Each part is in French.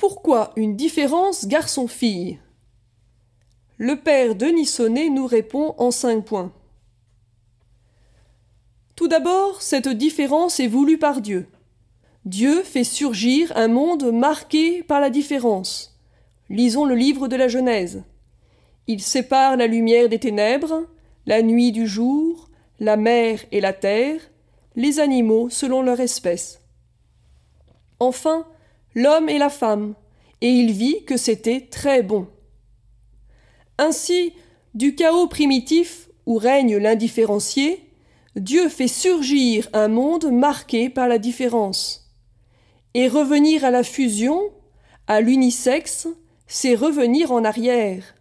Pourquoi une différence garçon-fille? Le père Denis Sonnet nous répond en cinq points. Tout d'abord, cette différence est voulue par Dieu. Dieu fait surgir un monde marqué par la différence. Lisons le livre de la Genèse. Il sépare la lumière des ténèbres, la nuit du jour, la mer et la terre, les animaux selon leur espèce. Enfin, l'homme et la femme, et il vit que c'était très bon. Ainsi, du chaos primitif où règne l'indifférencié, Dieu fait surgir un monde marqué par la différence. Et revenir à la fusion, à l'unisexe, c'est revenir en arrière.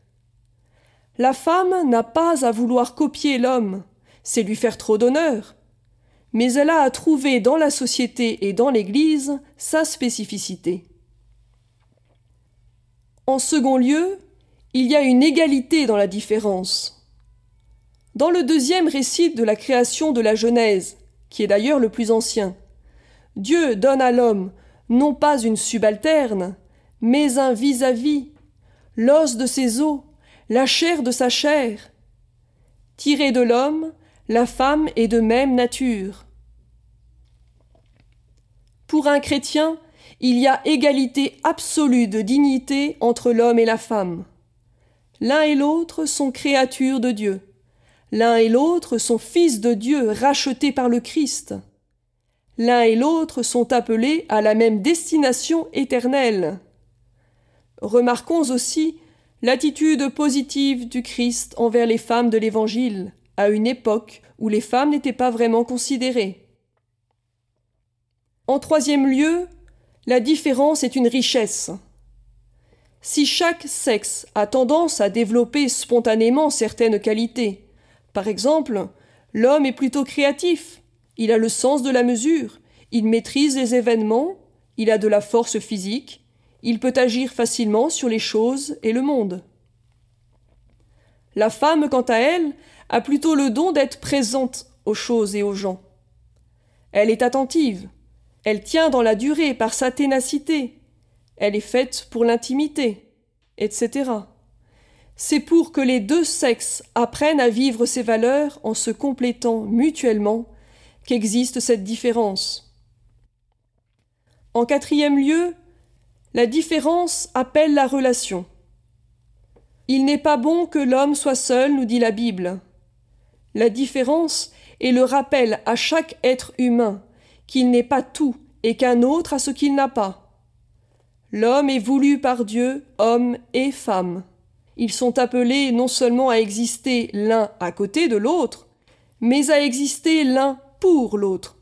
La femme n'a pas à vouloir copier l'homme, c'est lui faire trop d'honneur. Mais elle a à trouver dans la société et dans l'Église sa spécificité. En second lieu, il y a une égalité dans la différence. Dans le deuxième récit de la création de la Genèse, qui est d'ailleurs le plus ancien, Dieu donne à l'homme non pas une subalterne, mais un vis-à-vis, l'os de ses os, la chair de sa chair. Tirée de l'homme, la femme est de même nature. Pour un chrétien, il y a égalité absolue de dignité entre l'homme et la femme. L'un et l'autre sont créatures de Dieu. L'un et l'autre sont fils de Dieu rachetés par le Christ. L'un et l'autre sont appelés à la même destination éternelle. Remarquons aussi L'attitude positive du Christ envers les femmes de l'Évangile, à une époque où les femmes n'étaient pas vraiment considérées. En troisième lieu, la différence est une richesse. Si chaque sexe a tendance à développer spontanément certaines qualités, par exemple, l'homme est plutôt créatif, il a le sens de la mesure, il maîtrise les événements, il a de la force physique, il peut agir facilement sur les choses et le monde. La femme, quant à elle, a plutôt le don d'être présente aux choses et aux gens. Elle est attentive, elle tient dans la durée par sa ténacité, elle est faite pour l'intimité, etc. C'est pour que les deux sexes apprennent à vivre ces valeurs en se complétant mutuellement qu'existe cette différence. En quatrième lieu, la différence appelle la relation. Il n'est pas bon que l'homme soit seul, nous dit la Bible. La différence est le rappel à chaque être humain qu'il n'est pas tout et qu'un autre a ce qu'il n'a pas. L'homme est voulu par Dieu, homme et femme. Ils sont appelés non seulement à exister l'un à côté de l'autre, mais à exister l'un pour l'autre.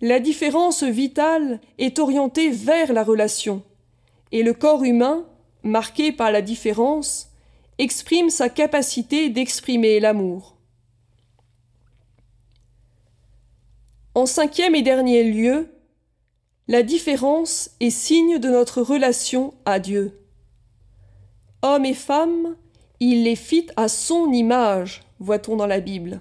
La différence vitale est orientée vers la relation, et le corps humain, marqué par la différence, exprime sa capacité d'exprimer l'amour. En cinquième et dernier lieu, la différence est signe de notre relation à Dieu. Hommes et femmes, il les fit à son image, voit-on dans la Bible.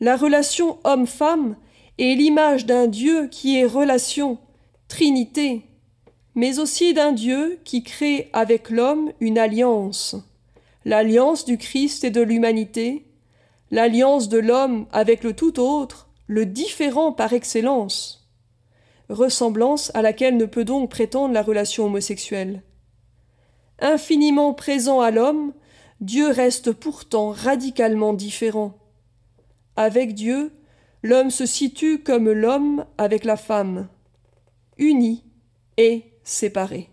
La relation homme-femme et l'image d'un Dieu qui est relation, Trinité, mais aussi d'un Dieu qui crée avec l'homme une alliance, l'alliance du Christ et de l'humanité, l'alliance de l'homme avec le tout autre, le différent par excellence, ressemblance à laquelle ne peut donc prétendre la relation homosexuelle. Infiniment présent à l'homme, Dieu reste pourtant radicalement différent. Avec Dieu, l'homme se situe comme l'homme avec la femme, unis et séparés.